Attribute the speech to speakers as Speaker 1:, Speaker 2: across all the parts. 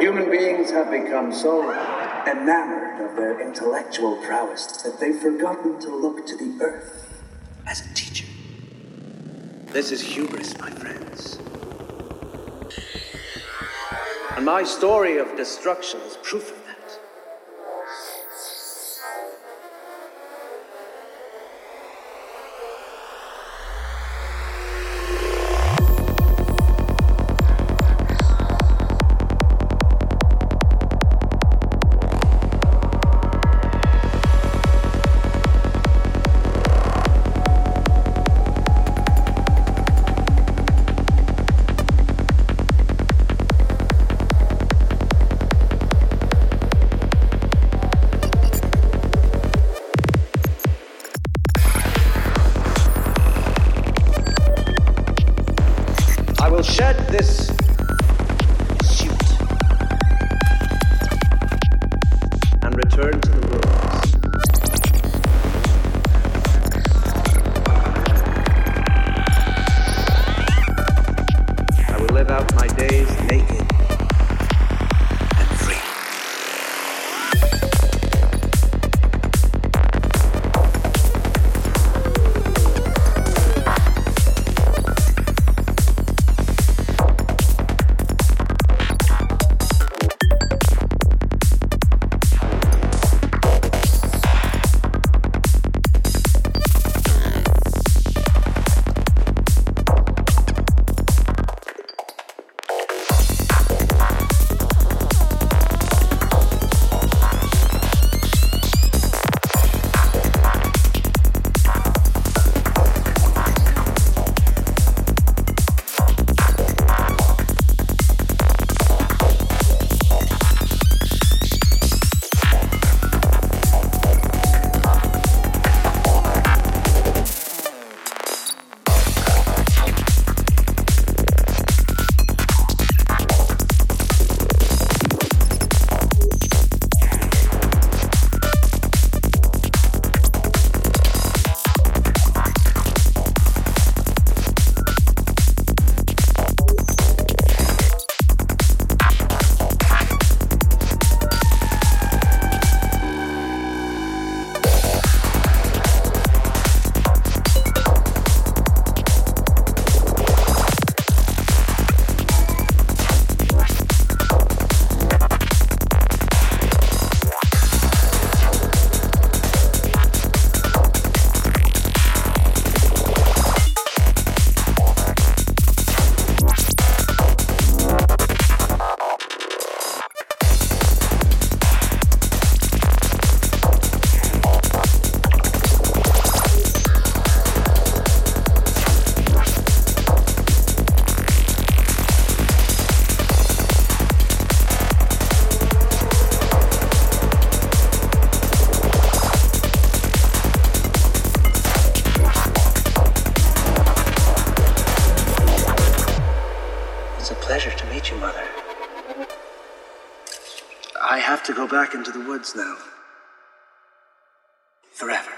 Speaker 1: Human beings have become so enamored of their intellectual prowess that they've forgotten to look to the earth as a teacher. This is hubris, my friends. And my story of destruction is proof of now. Forever.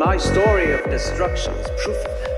Speaker 1: My story of destruction is proof of that.